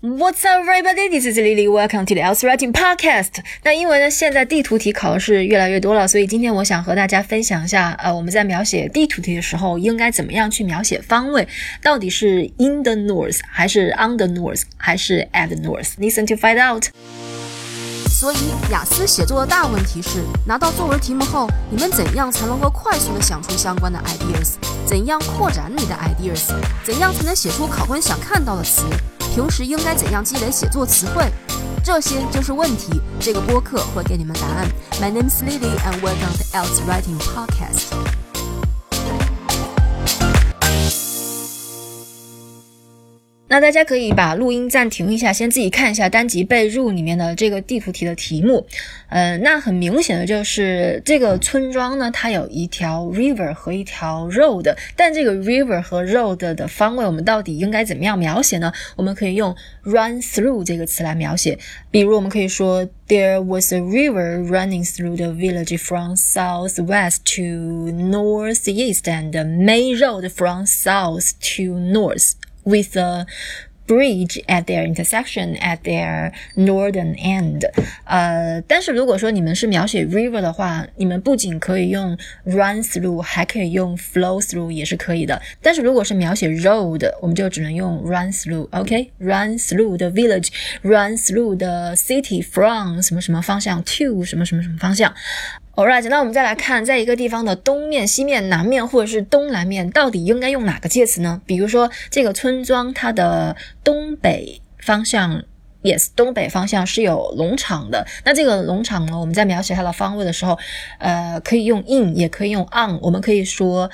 What's up, everybody? This is Lily. Welcome to the Else Writing Podcast. 那因为呢？现在地图题考的是越来越多了，所以今天我想和大家分享一下，呃，我们在描写地图题的时候应该怎么样去描写方位？到底是 in the north，还是 on the north，还是 at the north？Listen to find out. 所以雅思写作的大问题是，拿到作文题目后，你们怎样才能够快速的想出相关的 ideas？怎样扩展你的 ideas？怎样才能写出考官想看到的词？平时应该怎样积累写作词汇？这些就是问题。这个播客会给你们答案。My name is Lily and welcome to Else Writing Podcast。那大家可以把录音暂停一下，先自己看一下单集备注里面的这个地图题的题目。呃，那很明显的就是这个村庄呢，它有一条 river 和一条 road，但这个 river 和 road 的方位，我们到底应该怎么样描写呢？我们可以用 run through 这个词来描写。比如，我们可以说 There was a river running through the village from southwest to northeast，and a main road from south to north。with a bridge at their intersection at their northern end。呃，但是如果说你们是描写 river 的话，你们不仅可以用 run through，还可以用 flow through 也是可以的。但是如果是描写 road，我们就只能用 run through。OK，run through the village，run through the city from 什么什么方向 to 什么什么什么方向。 All right，那我们再来看，在一个地方的东面、西面、南面或者是东南面，到底应该用哪个介词呢？比如说，这个村庄它的东北方向，yes，东北方向是有农场的。那这个农场呢，我们在描写它的方位的时候，呃，可以用 in，也可以用 on。我们可以说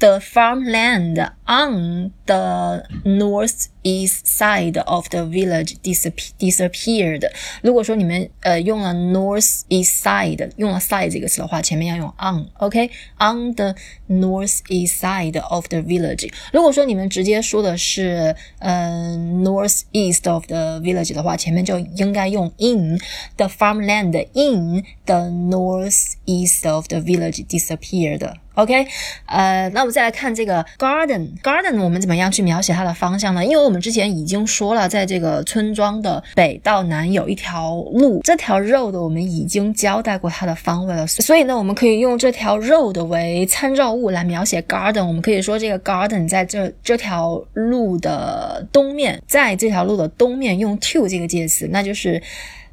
，the farmland on the north。East side of the village disappeared。如果说你们呃用了 north east side，用了 side 这个词的话，前面要用 on，OK？On the north east side of the village。如果说你们直接说的是呃 north east of the village 的话，前面就应该用 in the farmland in the north east of the village disappeared。OK？呃，那我们再来看这个 Garden，我们怎么样去描写它的方向呢？因为我们之前已经说了，在这个村庄的北到南有一条路，这条 road 我们已经交代过它的方位了，所以呢，我们可以用这条 road 为参照物来描写 garden。我们可以说这个 garden 在这这条路的东面，在这条路的东面用 to 这个介词，那就是。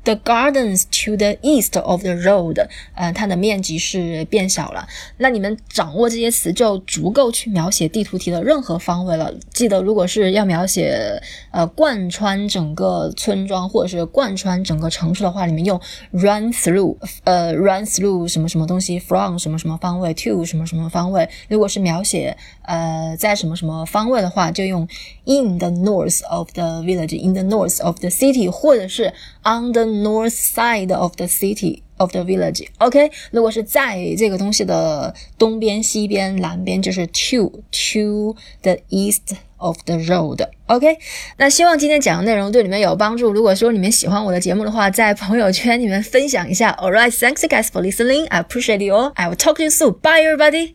The gardens to the east of the road，呃，它的面积是变小了。那你们掌握这些词就足够去描写地图题的任何方位了。记得，如果是要描写呃贯穿整个村庄或者是贯穿整个城市的话，你们用 run through，呃，run through 什么什么东西，from 什么什么方位，to 什么什么方位。如果是描写呃在什么什么方位的话，就用 in the north of the village，in the north of the city，或者是 on the North side of the city of the village. OK，如果是在这个东西的东边、西边、南边，就是 to to the east of the road. OK，那希望今天讲的内容对你们有帮助。如果说你们喜欢我的节目的话，在朋友圈里面分享一下。All right, thanks guys for listening. I appreciate you all. I will talk to you soon. Bye, everybody.